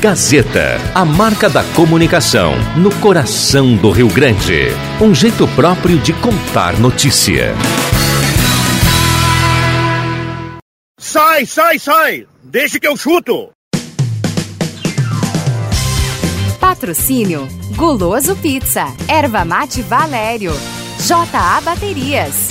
Gazeta, a marca da comunicação no coração do Rio Grande. Um jeito próprio de contar notícia. Sai, sai, sai! Deixa que eu chuto! Patrocínio Guloso Pizza, Erva Mate Valério, JA Baterias,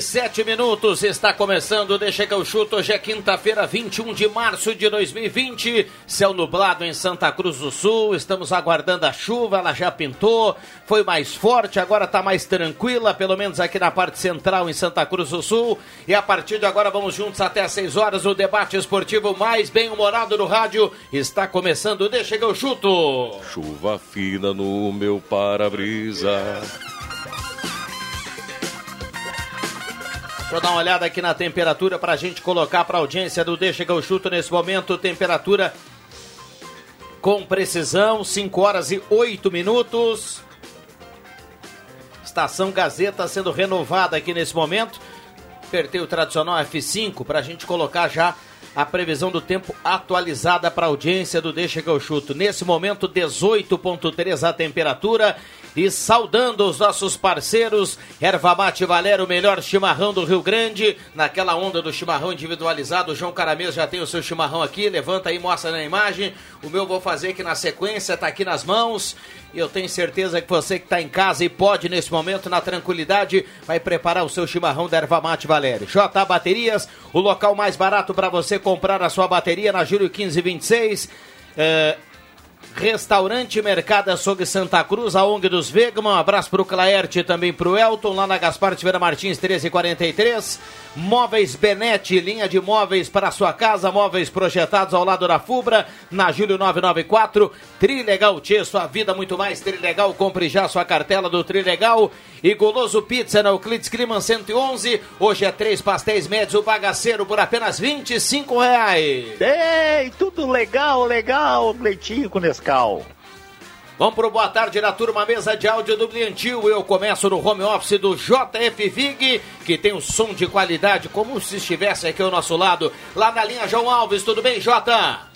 Horas e sete minutos. Está começando, deixa que eu chuto. Hoje é quinta-feira, 21 de março de 2020. Céu nublado em Santa Cruz do Sul. Estamos aguardando a chuva, ela já pintou. Foi mais forte, agora está mais tranquila, pelo menos aqui na parte central em Santa Cruz do Sul. E a partir de agora vamos juntos até às 6 horas. O debate esportivo mais bem-humorado do rádio está começando. Deixa que eu chuto. Chuva fina no meu para-brisa. Eu dar uma olhada aqui na temperatura para a gente colocar para a audiência do Deixa que eu chuto nesse momento. Temperatura com precisão, 5 horas e 8 minutos. Estação Gazeta sendo renovada aqui nesse momento. Apertei o tradicional F5 para a gente colocar já a previsão do tempo atualizada para a audiência do Deixa que eu chuto. Nesse momento, 18,3 a temperatura. E saudando os nossos parceiros, Erva Mate Valério, o melhor chimarrão do Rio Grande. Naquela onda do chimarrão individualizado, o João Caramês já tem o seu chimarrão aqui. Levanta aí, mostra na imagem. O meu vou fazer aqui na sequência, tá aqui nas mãos. E eu tenho certeza que você que está em casa e pode nesse momento, na tranquilidade, vai preparar o seu chimarrão da Erva Mate Valério. J Baterias, o local mais barato para você comprar a sua bateria na Júlio 1526. É, Restaurante Mercado Açougue Santa Cruz, a ONG dos Vegman. Um abraço pro Claerte e também pro Elton, lá na Gaspar Tiveira Martins 1343. Móveis Benete, linha de móveis para a sua casa, móveis projetados ao lado da Fubra, na Júlio 994. Trilegal Tchê, sua vida muito mais Trilegal. Compre já sua cartela do Trilegal. E Goloso Pizza na Euclides Climan 111. Hoje é três pastéis médios, o bagaceiro por apenas 25 reais. Ei, tudo legal, legal, leitinho com Nescau. Vamos pro boa tarde na turma, mesa de áudio do Bliantil. Eu começo no home office do JF Vig, que tem um som de qualidade, como se estivesse aqui ao nosso lado. Lá na linha João Alves, tudo bem, Jota?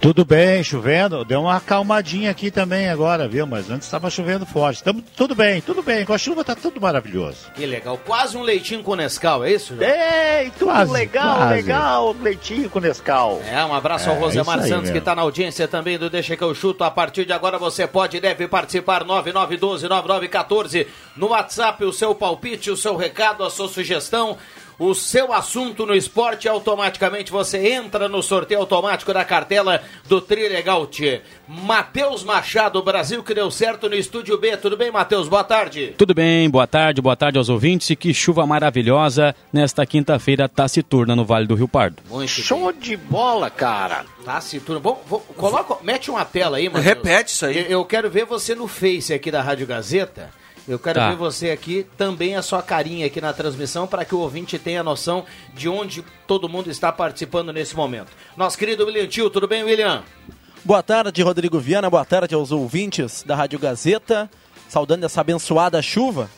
Tudo bem, chovendo. Deu uma acalmadinha aqui também agora, viu? Mas antes estava chovendo forte. Tamo, tudo bem, tudo bem. Com a chuva tá tudo maravilhoso. Que legal. Quase um leitinho com Nescau, é isso? Jota? Ei, tudo Quase, legal, quase. legal, leitinho com Nescau. É, um abraço ao É, Rosemar isso aí Santos, que está na audiência também do Deixa que eu chuto. A partir de agora você pode e deve participar 9912-9914 no WhatsApp, o seu palpite, o seu recado, a sua sugestão. O seu assunto no esporte, automaticamente você entra no sorteio automático da cartela do Trilegal Tchê. Matheus Machado, Brasil que deu certo no Estúdio B. Tudo bem, Matheus? Boa tarde. Tudo bem, boa tarde, boa tarde aos ouvintes. E que chuva maravilhosa nesta quinta-feira taciturna no Vale do Rio Pardo. Muito Show de bola, cara. Taciturno. Bom, vou- coloca, mete uma tela aí, Matheus. Repete isso aí. Eu, eu quero ver você no Face aqui da Rádio Gazeta. Eu quero Tá. ver você aqui, também a sua carinha aqui na transmissão, para que o ouvinte tenha noção de onde todo mundo está participando nesse momento. Nosso querido William Tio, tudo bem, William? Boa tarde, Rodrigo Viana. Boa tarde aos ouvintes da Rádio Gazeta. Saudando essa abençoada chuva.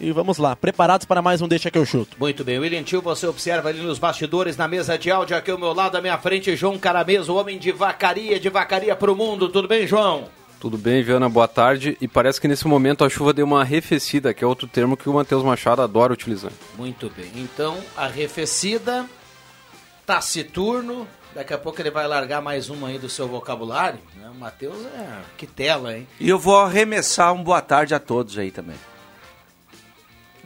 E vamos lá, preparados para mais um Deixa que eu chuto. Muito bem, William Tio, você observa ali nos bastidores, na mesa de áudio, aqui ao meu lado, à minha frente, João Caramês, o homem de vacaria, de vacaria para o mundo. Tudo bem, João? Tudo bem, Viana? Boa tarde. E parece que nesse momento a chuva deu uma arrefecida, que é outro termo que o Matheus Machado adora utilizar. Muito bem. Então, arrefecida, taciturno. Daqui a pouco ele vai largar mais uma aí do seu vocabulário. Né? O Matheus é. Que tela, hein? E eu vou arremessar um boa tarde a todos aí também.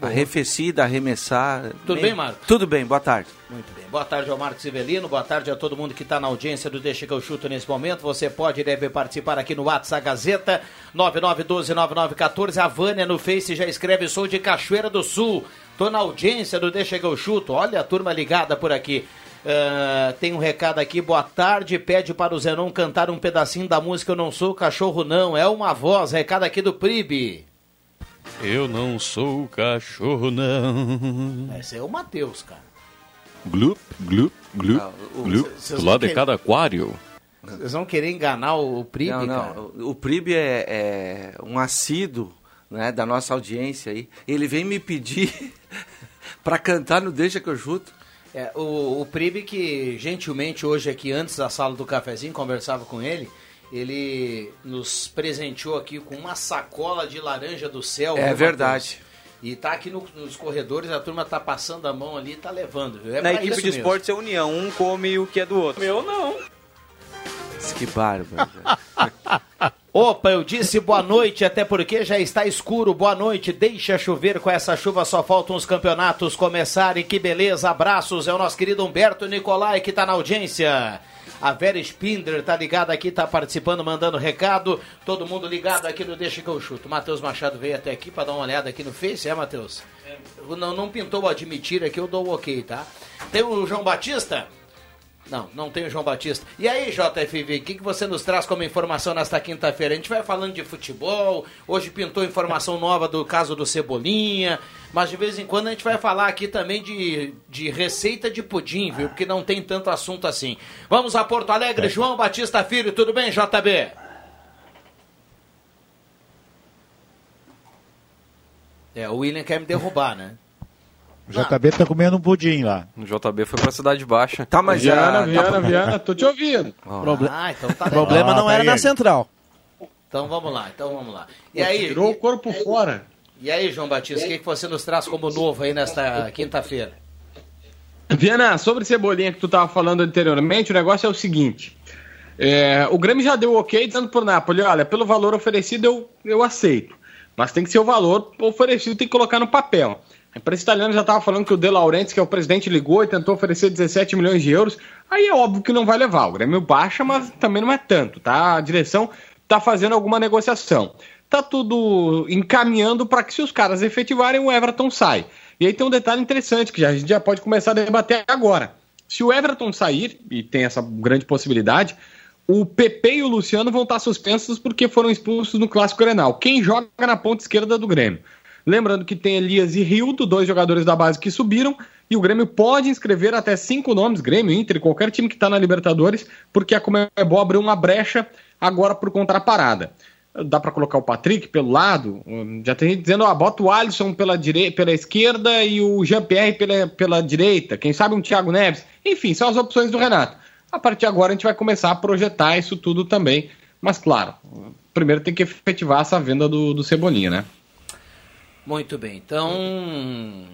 Arrefecida, arremessar. Tudo bem, Marcos? Tudo bem, boa tarde. Muito bem. Boa tarde ao Marcos Ivelino, boa tarde a todo mundo que está na audiência do Deixa que eu chuto nesse momento. Você pode e deve participar aqui no WhatsApp Gazeta 99129914. A Vânia no Face já escreve: sou de Cachoeira do Sul. Tô na audiência do Deixa que eu chuto. Olha a turma ligada por aqui. Uh, tem um recado aqui, boa tarde. Pede para o Zenon cantar um pedacinho da música Eu Não Sou Cachorro, não. É uma voz. Recado aqui do Pribe. Eu não sou cachorro, não. Esse é o Matheus, cara. Glup, glup, glup, Ah, o- glup. Do lado de cada aquário. Vocês vão querer enganar o Pribe, Não, cara? não, o Pribe é, é um assíduo né, da nossa audiência aí. Ele vem me pedir para cantar no Deixa que eu chuto. É, o, o Pribe que gentilmente hoje aqui antes da sala do cafezinho conversava com ele, ele nos presenteou aqui com uma sacola de laranja do céu. É viu, verdade. Matheus? E tá aqui no- nos corredores, a turma tá passando a mão ali e tá levando. viu? É Na equipe de esportes é união, um come o que é do outro. Meu não. Que bárbaro. Opa, eu disse boa noite, até porque já está escuro. Boa noite, deixa chover com essa chuva, só faltam os campeonatos começarem. Que beleza, abraços. É o nosso querido Humberto Nicolai que está na audiência. A Vera Spindler tá ligada aqui, tá participando, mandando recado. Todo mundo ligado aqui no Deixa que eu chuto. Matheus Machado veio até aqui para dar uma olhada aqui no Face, é, Matheus? Não, não pintou admitir aqui, eu dou o ok, tá? Tem o João Batista? Não, não tem o João Batista. E aí, JFV, o que, que você nos traz como informação nesta quinta-feira? A gente vai falando de futebol, hoje pintou informação nova do caso do Cebolinha, mas de vez em quando a gente vai falar aqui também de, de receita de pudim, viu? Porque não tem tanto assunto assim. Vamos a Porto Alegre, João Batista Filho, tudo bem, JB? É, o William quer me derrubar, né? O JB tá comendo um pudim lá. O JB foi pra Cidade Baixa. Tá, mas Viana, ah, Viana, tá- Viana, tô te ouvindo. Proble- Ah, então tá O problema Ah, não tá era aí na central. Então vamos lá, então vamos lá. E Pô, aí, Tirou o corpo fora. E aí, João Batista, o que, que você nos traz como novo aí nesta quinta-feira? Viana, sobre Cebolinha que tu tava falando anteriormente, o negócio é o seguinte. é, o Grêmio já deu ok dizendo pro Napoli, olha, pelo valor oferecido eu, eu aceito. Mas tem que ser o valor oferecido, tem que colocar no papel. A imprensa italiana já estava falando que o De Laurentiis, que é o presidente, ligou e tentou oferecer 17 milhões de euros. Aí é óbvio que não vai levar. O Grêmio baixa, mas também não é tanto, tá? A direção tá fazendo alguma negociação. Tá tudo encaminhando para que se os caras efetivarem, o Everton sai. E aí tem um detalhe interessante que já- a gente já pode começar a debater agora. Se o Everton sair, e tem essa grande possibilidade, o PP e o Luciano vão estar suspensos porque foram expulsos no Clássico Grenal. Quem joga na ponta esquerda do Grêmio? Lembrando que tem Elias e Rildo, dois jogadores da base que subiram, e o Grêmio pode inscrever até cinco nomes, Grêmio, Inter, qualquer time que está na Libertadores, porque a Comebol abriu uma brecha agora por conta da parada. Dá para colocar o Patrick pelo lado, hum, já tem gente dizendo, ó, bota o Alisson pela, direi- pela esquerda e o Jean-Pierre pela, pela direita, quem sabe um Thiago Neves, enfim, são as opções do Renato. A partir de agora a gente vai começar a projetar isso tudo também, mas claro, primeiro tem que efetivar essa venda do, do Cebolinha, né? Muito bem, então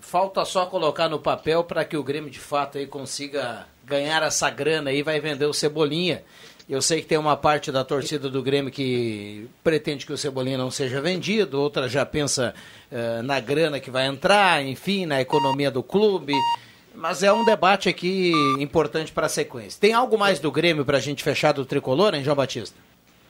falta só colocar no papel para que o Grêmio de fato aí consiga ganhar essa grana aí, vai vender o Cebolinha. Eu sei que tem uma parte da torcida do Grêmio que pretende que o Cebolinha não seja vendido, outra já pensa eh, na grana que vai entrar, enfim, na economia do clube. Mas é um debate aqui importante para a sequência. Tem algo mais do Grêmio para a gente fechar do tricolor, hein, João Batista?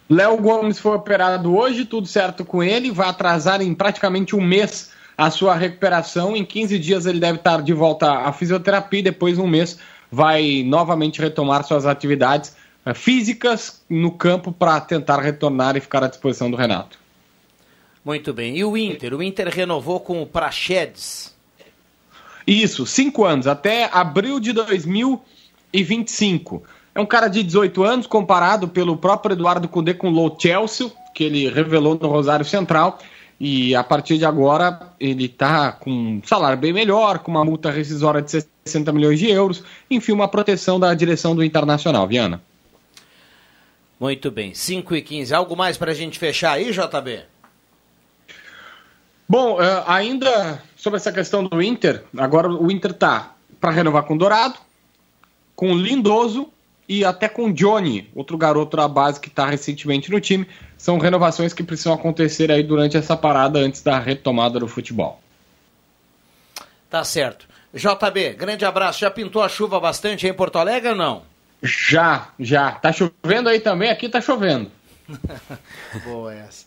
Léo Gomes foi operado hoje, tudo certo com ele, vai atrasar em praticamente um mês a sua recuperação. Em 15 dias ele deve estar de volta à fisioterapia e depois um mês vai novamente retomar suas atividades eh, físicas no campo para tentar retornar e ficar à disposição do Renato. Muito bem. E o Inter? O Inter renovou com o Praxedes. Isso, cinco anos, até abril de 2025. É um cara de 18 anos, comparado pelo próprio Eduardo Cudê com o Low Chelsea, que ele revelou no Rosário Central. E a partir de agora ele está com um salário bem melhor, com uma multa rescisória de 60 milhões de euros, enfim, uma proteção da direção do Internacional, Viana. Muito bem. 5 e 15. Algo mais para a gente fechar aí, JB? Bom, eh, ainda sobre essa questão do Inter, agora o Inter tá para renovar com o Dourado, com o Lindoso e até com o Johnny, outro garoto da base que está recentemente no time. São renovações que precisam acontecer aí durante essa parada antes da retomada do futebol. Tá certo. JB, grande abraço. Já pintou a chuva bastante aí em Porto Alegre ou não? Já, já. Tá chovendo aí também? Aqui tá chovendo. Boa essa.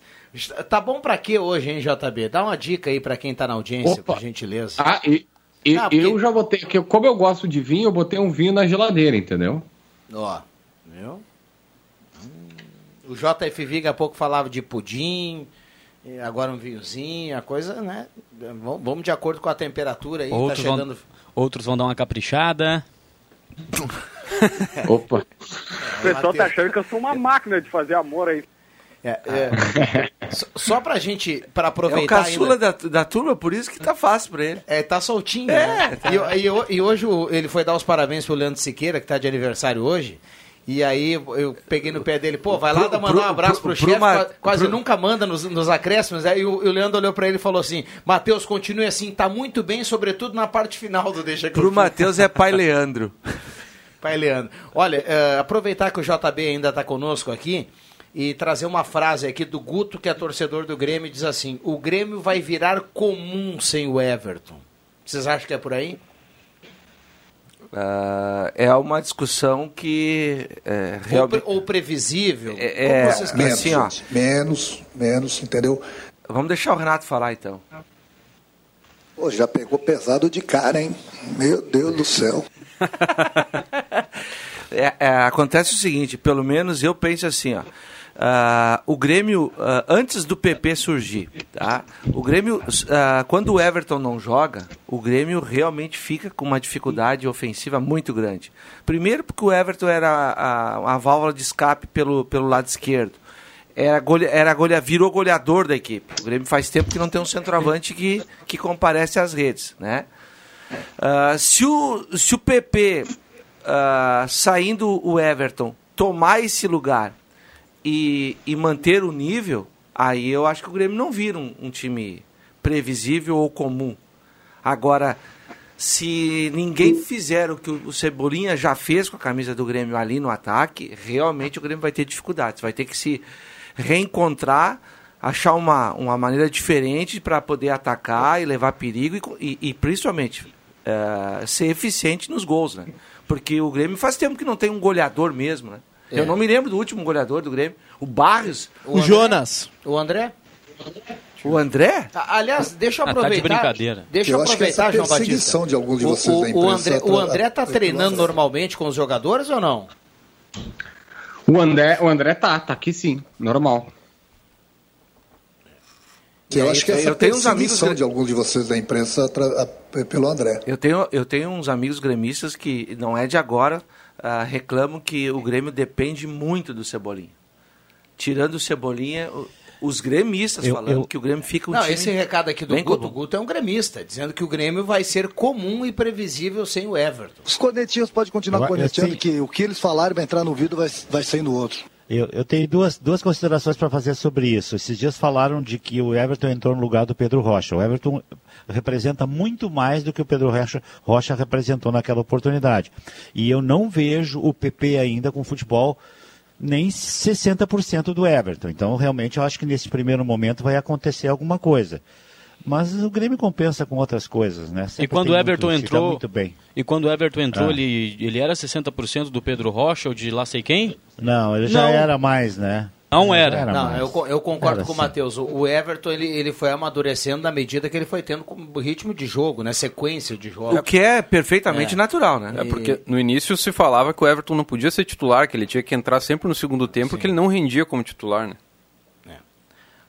Tá bom pra quê hoje, hein, JB? Dá uma dica aí pra quem tá na audiência, Opa. por gentileza. Ah, e, e- Ah, porque- eu já botei, como eu gosto de vinho, eu botei um vinho na geladeira, entendeu? Ó, viu? Hum, O JF Viga há pouco falava de pudim, agora um vinhozinho, a coisa, né? Vamos vamos de acordo com a temperatura aí, Outros, tá chegando... vão, outros vão dar uma caprichada. Opa. O pessoal tá achando que eu sou uma máquina de fazer amor aí. É, é. Só- pra gente, pra É o aproveitar caçula ainda... da, da turma, por isso que tá fácil pra ele. É, tá soltinho, É, né? E, e- e hoje ele foi dar os parabéns pro Leandro Siqueira, que tá de aniversário hoje. E aí eu peguei no pé dele, pô, vai lá Pro- dar mandar pro- um abraço pro- pro, chefe, quase nunca manda nos, nos acréscimos. Aí o, o Leandro olhou pra ele e falou assim: Matheus, continue assim, tá muito bem, sobretudo na parte final do Deixa que Pro chuto." Matheus é pai Leandro. Pai Leandro. Olha, eh, aproveitar que o JB ainda está conosco aqui e trazer uma frase aqui do Guto, que é torcedor do Grêmio, e diz assim: o Grêmio vai virar comum sem o Everton. Vocês acham que é por aí? Ah, é uma discussão que é, Ou, realmente... pre- ou previsível? É, querem? menos, assim, ó. Menos, menos, entendeu? Vamos deixar o Renato falar então. Pô, já pegou pesado de cara, hein? Meu Deus do céu. É, é, acontece o seguinte, pelo menos eu penso assim, ó. Ah, o Grêmio, ah, antes do PP surgir, tá? O Grêmio, ah, quando o Everton não joga, o Grêmio realmente fica com uma dificuldade ofensiva muito grande. Primeiro porque o Everton era a, a válvula de escape pelo, pelo lado esquerdo. Era, golea, era golea, virou goleador da equipe. O Grêmio faz tempo que não tem um centroavante que, que comparece às redes, né? Se, o, se o PP, saindo o Everton, tomar esse lugar e, e manter o nível, aí eu acho que o Grêmio não vira um, um time previsível ou comum. Agora, se ninguém fizer o que o Cebolinha já fez com a camisa do Grêmio ali no ataque, realmente o Grêmio vai ter dificuldades. Vai ter que se reencontrar, achar uma, uma maneira diferente para poder atacar e levar perigo e e, e principalmente eh, ser eficiente nos gols, né? Porque o Grêmio faz tempo que não tem um goleador mesmo, né? É. Eu não me lembro do último goleador do Grêmio. O Barrios. O André? Jonas. O André? O André? Aliás, deixa eu Ah, tá de aproveitar. brincadeira. Deixa eu, Eu acho que aproveitar, João Batista. perseguição de alguns de O- vocês o, da o imprensa André, o André tá treinando normalmente com os jogadores ou não? O André, o André tá, tá aqui sim, normal. Eu acho que essa eu tenho uns amigos de alguns de vocês da imprensa pelo André. Eu tenho, eu tenho uns amigos gremistas que não é de agora, ah, reclamam que o Grêmio depende muito do Cebolinha. Tirando o Cebolinha, o- os gremistas Eu- falando eu- que o Grêmio fica um Não, time esse recado aqui do bem Guto, comum. Guto é um gremista, dizendo que o Grêmio vai ser comum e previsível sem o Everton. Os cornetinhos podem continuar Eu- cornetando que o que eles falarem vai entrar no ouvido vai, vai sair no outro. Eu, eu tenho duas, duas considerações para fazer sobre isso. Esses dias falaram de que o Everton entrou no lugar do Pedro Rocha. O Everton representa muito mais do que o Pedro Rocha, Rocha representou naquela oportunidade. E eu não vejo o PP ainda com futebol nem 60% do Everton. Então, realmente, eu acho que nesse primeiro momento vai acontecer alguma coisa. Mas o Grêmio compensa com outras coisas, né? E Sempre quando tem o Everton muito, entrou, muito bem. e quando o Everton entrou, Ah. ele, ele era 60% do Pedro Rocha ou de lá sei quem? Não, ele já Não. era mais, né? Não Ele era. já Não, eu, eu concordo Era com o assim. Matheus. O, o Everton ele, ele foi amadurecendo na medida que ele foi tendo como ritmo de jogo, né? Sequência de jogo. O que é perfeitamente É. natural, né? É porque no início se falava que o Everton não podia ser titular, que ele tinha que entrar sempre no segundo tempo, porque ele não rendia como titular, né?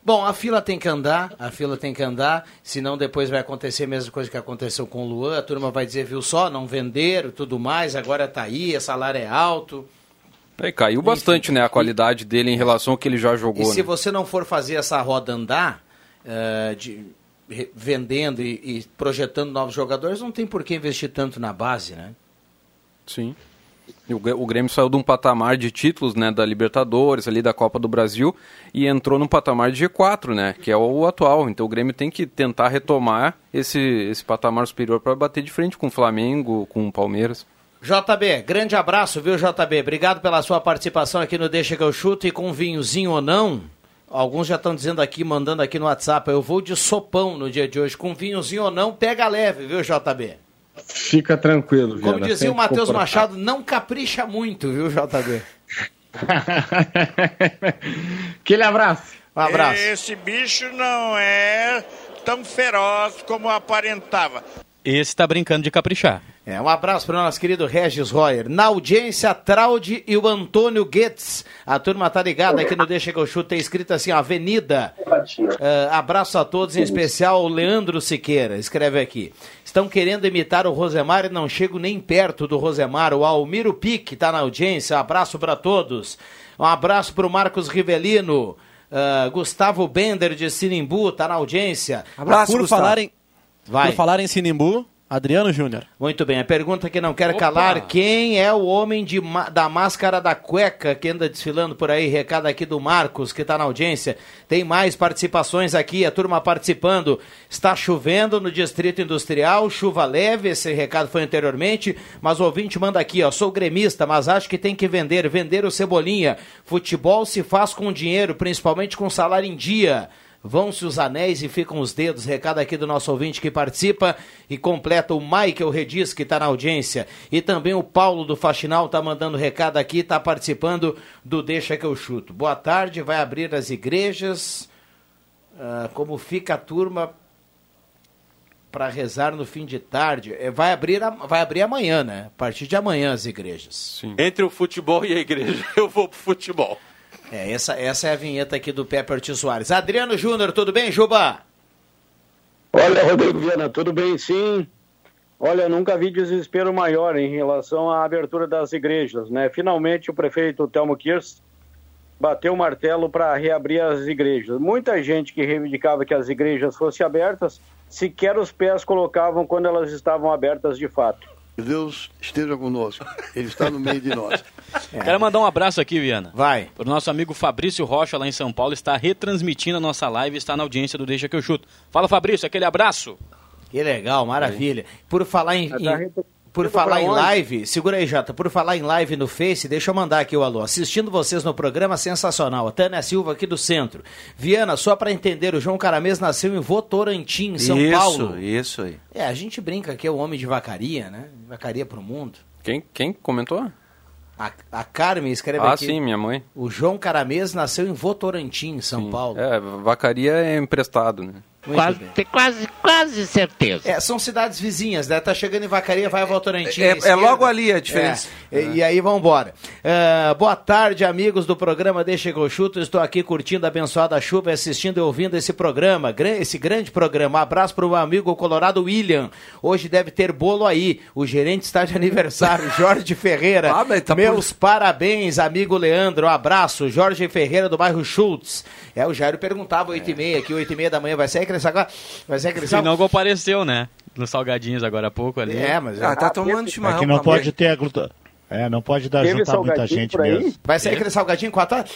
Bom, a fila tem que andar, a fila tem que andar, senão depois vai acontecer a mesma coisa que aconteceu com o Luan, a turma vai dizer, viu só, não venderam, tudo mais, agora tá aí, o salário é alto. Aí caiu bastante, né, a qualidade dele em relação ao que ele já jogou, E se né? você não for fazer essa roda andar, eh, de, vendendo e, e projetando novos jogadores, não tem por que investir tanto na base, né? Sim. O Grê- o Grêmio saiu de um patamar de títulos, né, da Libertadores, ali da Copa do Brasil, e entrou num patamar de G4, né, que é o atual. Então o Grêmio tem que tentar retomar esse, esse patamar superior para bater de frente com o Flamengo, com o Palmeiras. JB, grande abraço, viu, JB? Obrigado pela sua participação aqui no Deixa que eu chuto e com vinhozinho ou não. Alguns já estão dizendo aqui, mandando aqui no WhatsApp, eu vou de sopão no dia de hoje. Com vinhozinho ou não, pega leve, viu, JB? Fica tranquilo, Como Viana, dizia o Matheus. Machado, não capricha muito, viu, JB? Aquele abraço. Um abraço. Esse bicho não é tão feroz como aparentava. Esse tá brincando de caprichar. É, um abraço para o nosso querido Regis Royer. Na audiência, Traude e o Antônio Goetz. A turma tá ligada aqui no Deixa que eu chuto. Tem escrito assim, ó, Avenida. É, abraço a todos, em especial o Leandro Siqueira. Escreve aqui. Estão querendo imitar o Rosemar e não chego nem perto do Rosemar. O Almiro Pique tá na audiência. Um abraço para todos. Um abraço para o Marcos Rivelino. Ah, Gustavo Bender de Sinimbu tá na audiência. por falar em Vai. Por falar em Sinimbu, Adriano Júnior. Muito bem, a pergunta que não quer calar, quem é o homem de da máscara da cueca que anda desfilando por aí? Recado aqui do Marcos, que está na audiência. Tem mais participações aqui, a turma participando. Está chovendo no Distrito Industrial, chuva leve, esse recado foi anteriormente, mas o ouvinte manda aqui, ó, sou gremista, mas acho que tem que vender, vender o Cebolinha. Futebol se faz com dinheiro, principalmente com salário em dia. Vão-se os anéis e ficam os dedos. Recado aqui do nosso ouvinte que participa e completa o Michael Redis, que está na audiência. E também o Paulo do Faxinal está mandando recado aqui, está participando do Deixa que eu chuto. Boa tarde, vai abrir as igrejas. Ah, como fica a turma para rezar no fim de tarde? É, vai, abrir a- vai abrir amanhã, né? A partir de amanhã as igrejas. Entre o futebol e a igreja, eu vou pro futebol. É, essa, essa é a vinheta aqui do Pepper T. Soares. Adriano Júnior, tudo bem, Juba? Olha, Rodrigo Viana, tudo bem sim? Olha, nunca vi desespero maior em relação à abertura das igrejas, né? Finalmente o prefeito Telmo Kirst bateu o martelo para reabrir as igrejas. Muita gente que reivindicava que as igrejas fossem abertas, sequer os pés colocavam quando elas estavam abertas de fato. Deus esteja conosco. Ele está no meio de nós. Quero mandar um abraço aqui, Viana. Vai. O nosso amigo Fabrício Rocha, lá em São Paulo, está retransmitindo a nossa live está na audiência do Deixa que eu chuto. Fala, Fabrício, aquele abraço. Que legal, maravilha. Por falar em, Tá em- reto- por falar em live, segura aí, Jota. Por falar em live no Face, deixa eu mandar aqui o alô. Assistindo vocês no programa sensacional. A Tânia Silva aqui do centro. Viana, só para entender, o João Caramês nasceu em Votorantim, em São isso, Paulo. Isso aí. É, a gente brinca que é o homem de vacaria, né? Vacaria pro mundo. Quem, quem comentou? A, a Carmen escreve Ah, aqui. sim, minha mãe. O João Caramês nasceu em Votorantim, em São Paulo. É, vacaria é emprestado, né? Muito bem. Tem quase, quase certeza. É, são cidades vizinhas, né? Tá chegando em Vacaria, vai a Votorantim. É- é esquerda. logo ali a diferença. É, E, e aí vamos embora. É, boa tarde, amigos do programa Deixa que eu chuto. Estou aqui curtindo a abençoada chuva, assistindo e ouvindo esse programa, esse grande programa. Abraço para o meu amigo Colorado William. Hoje deve ter bolo aí. O gerente está de aniversário, Jorge Ferreira. tá Meus parabéns, amigo Leandro. Um abraço. Jorge Ferreira do bairro Schultz. É, o Jairo perguntava 8 e meia, aqui 8 e meia da manhã. Vai ser aquele agora? Vai ser aquele Se não compareceu, né? Nos salgadinhos agora há pouco ali. É, mas- Ah, tá tomando É chimarrão. que não pode mãe. ter a gluta... É, não pode dar Teve juntar muita gente mesmo. Vai sair aquele salgadinho com a tarde?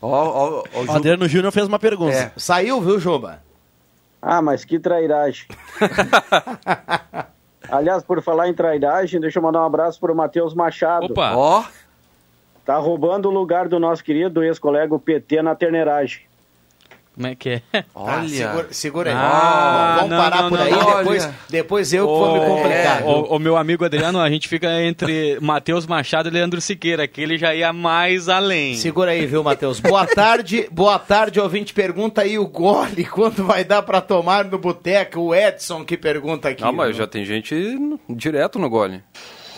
Ó, ó, ó, O Adriano Júnior fez uma pergunta. É. Saiu, viu, Juba? Ah, mas que trairagem. Aliás, por falar em trairagem, deixa eu mandar um abraço para o Matheus Machado. Opa! Ó, Tá roubando o lugar do nosso querido ex-colega o PT na terneiragem. Como é que é? Tá, segura, segura aí. Ah, vamos não, parar não, por não, aí, não. depois, Olha. depois eu que vou me complicar. viu? O, o meu amigo Adriano, a gente fica entre Matheus Machado e Leandro Siqueira, que ele já ia mais além. Segura aí, viu, Matheus? Boa tarde, boa tarde, ouvinte. Pergunta aí o gole, quanto vai dar pra tomar no boteco? O Edson que pergunta aqui. Não, mas já tem gente direto no gole.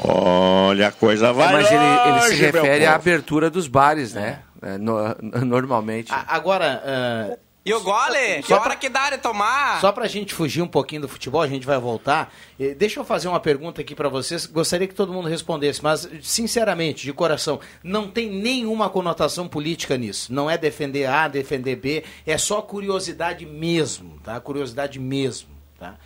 Olha, a coisa é, vai mas ele, ele se refere à abertura dos bares, né? É, no- normalmente. A- Agora, ah, E o gole? Que hora que dá de tomar? Só pra gente fugir um pouquinho do futebol, a gente vai voltar. Deixa eu fazer uma pergunta aqui pra vocês. Gostaria que todo mundo respondesse, mas sinceramente, de coração, não tem nenhuma conotação política nisso. Não é defender A, defender B, é só curiosidade mesmo, tá? Curiosidade mesmo, tá?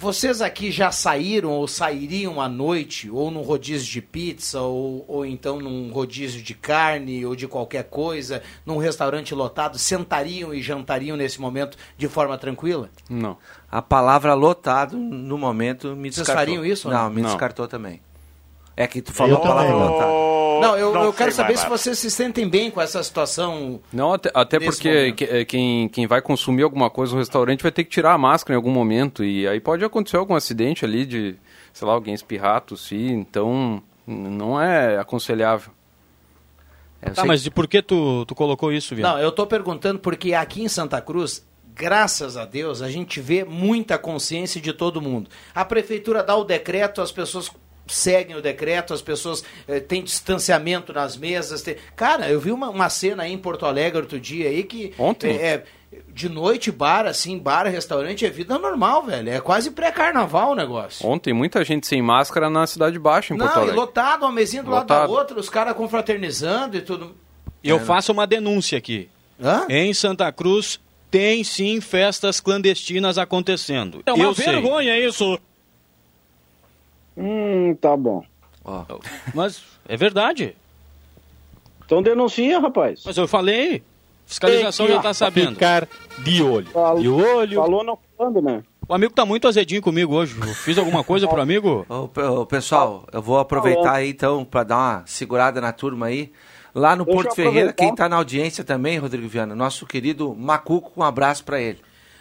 Vocês aqui já saíram ou sairiam à noite, ou num rodízio de pizza, ou, ou então num rodízio de carne, ou de qualquer coisa, num restaurante lotado, sentariam e jantariam nesse momento de forma tranquila? Não. A palavra lotado, no momento, me Vocês descartou. fariam isso ou Não, não? me Não. descartou também. É que tu falou Eu a palavra também, lotado. Não, eu, eu quero saber se nada. vocês se sentem bem com essa situação. Não, até, até porque que- eh, quem, quem vai consumir alguma coisa no restaurante vai ter que tirar a máscara em algum momento. E aí pode acontecer algum acidente ali de, sei lá, alguém espirrar, tossir. Então, não é aconselhável. Tá, mas e por que tu, tu colocou isso, Viana? Não, eu tô perguntando porque aqui em Santa Cruz, graças a Deus, a gente vê muita consciência de todo mundo. A prefeitura dá o decreto, as pessoas seguem o decreto, as pessoas eh, têm distanciamento nas mesas. tem- Cara, eu vi uma, uma cena aí em Porto Alegre outro dia aí que... Ontem? É, de noite, bar, assim, bar, restaurante, é vida normal, velho. É quase pré-carnaval o negócio. Ontem, muita gente sem máscara na Cidade Baixa, em Porto Não, e Alegre. lotado, uma mesinha do lado da Lotado. outra, os caras confraternizando e tudo. E eu É. faço uma denúncia aqui. Em Santa Cruz tem sim festas clandestinas acontecendo. É uma eu sei. vergonha isso. Hum, tá bom. Mas é verdade. Então denuncia, rapaz. Mas eu falei. Fiscalização já tá sabendo. Ficar de olho. Falou, De olho. Falou não falando, né? O amigo tá muito azedinho comigo hoje. Eu fiz alguma coisa pro amigo? Ô, ô, pessoal, eu vou aproveitar aí então para dar uma segurada na turma aí. Lá no Deixa Porto Ferreira, quem está na audiência também, Rodrigo Viana, nosso querido Macuco, um abraço para ele.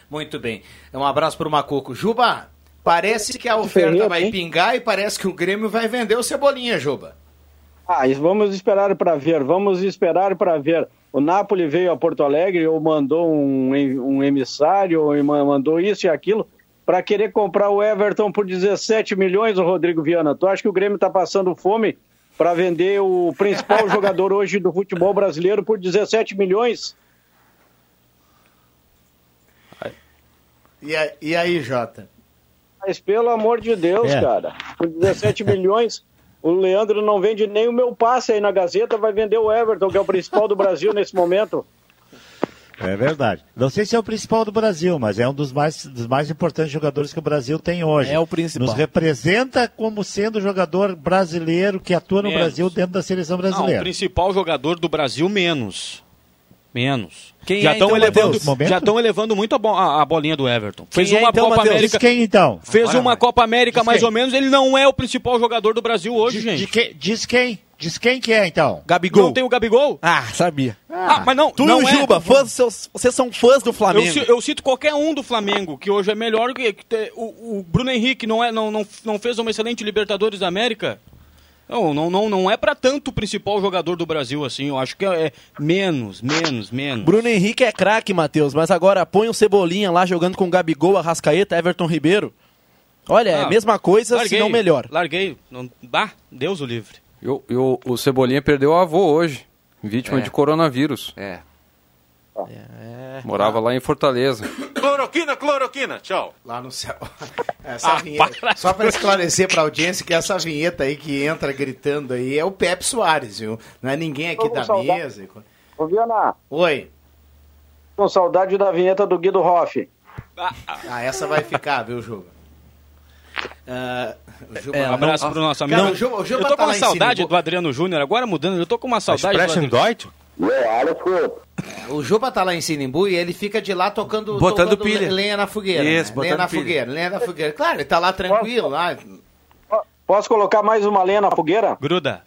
Muito bem. Um abraço pro Macuco. Juba, parece que a oferta Ferreira, vai hein? pingar e parece que o Grêmio vai vender o Cebolinha, Juba. Ah, vamos esperar para ver, vamos esperar para ver. O Napoli veio a Porto Alegre ou mandou um, um emissário ou ma- mandou isso e aquilo para querer comprar o Everton por 17 milhões, o Rodrigo Viana. Tu acha que o Grêmio está passando fome para vender o principal jogador hoje do futebol brasileiro por 17 milhões? E aí, Jota? Mas pelo amor de Deus, É. cara, por 17 milhões, o Leandro não vende nem o meu passe aí na Gazeta, vai vender o Everton, que é o principal do Brasil nesse momento. É verdade. Não sei se é o principal do Brasil, mas é um dos mais, dos mais importantes jogadores que o Brasil tem hoje. É o principal. Nos representa como sendo jogador brasileiro que atua no Menos. Brasil dentro da seleção Não, o brasileira. principal jogador do Brasil, menos. Menos. Quem já é, estão então, elevando, já estão elevando muito a, bo- a- a bolinha do Everton. Quem Fez é, uma então, Copa Matheus? América. Diz quem, então? Fez Olha, uma vai. Copa América Diz mais quem? ou menos. Ele não é o principal jogador do Brasil hoje, Diz- gente. de que- diz quem? Diz quem que é, então? Gabigol. Não tem o Gabigol? Ah, sabia. Ah, mas não. Tu não e o é. Juba, fãs dos seus, vocês são fãs do Flamengo. Eu, eu cito qualquer um do Flamengo, que hoje é melhor que, que te- o, o Bruno Henrique não, é, não, não, não fez uma excelente Libertadores da América. Não, não, não, não é pra tanto o principal jogador do Brasil assim. Eu acho que é, é menos, menos, menos. Bruno Henrique é craque, Matheus, mas agora põe o Cebolinha lá jogando com Gabigol, Arrascaeta, Everton Ribeiro. Olha, é a Ah, mesma coisa, larguei, se não melhor. Larguei. Não, bah, Deus o livre. E o, e o- Cebolinha perdeu o avô hoje, vítima É. de coronavírus. É. Morava lá em Fortaleza. Cloroquina, cloroquina, tchau. Lá no céu. Essa Ah, vinheta, para. só para esclarecer para a audiência que essa vinheta aí que entra gritando aí é o Pepe Soares, viu? Não é ninguém aqui Tô da saudade. mesa. Ô, Viana, Oi. com saudade da vinheta do Guido Hoff. Ah, essa vai ficar, viu, Juba? Ah, o Juba- É, um abraço pro nosso amigo. Cara, o Juba, o Juba eu tô tá com uma saudade Sinimbu- do Adriano Júnior. Agora mudando, eu tô com uma saudade do Expressen Adriano. O Juba tá lá em Sinimbu e ele fica de lá tocando, Botando tocando pilha. le- lenha na fogueira. Isso, né? botando lenha na pilha. fogueira, lenha na fogueira. Claro, ele tá lá tranquilo, lá. Posso colocar mais uma lenha na fogueira? Gruda.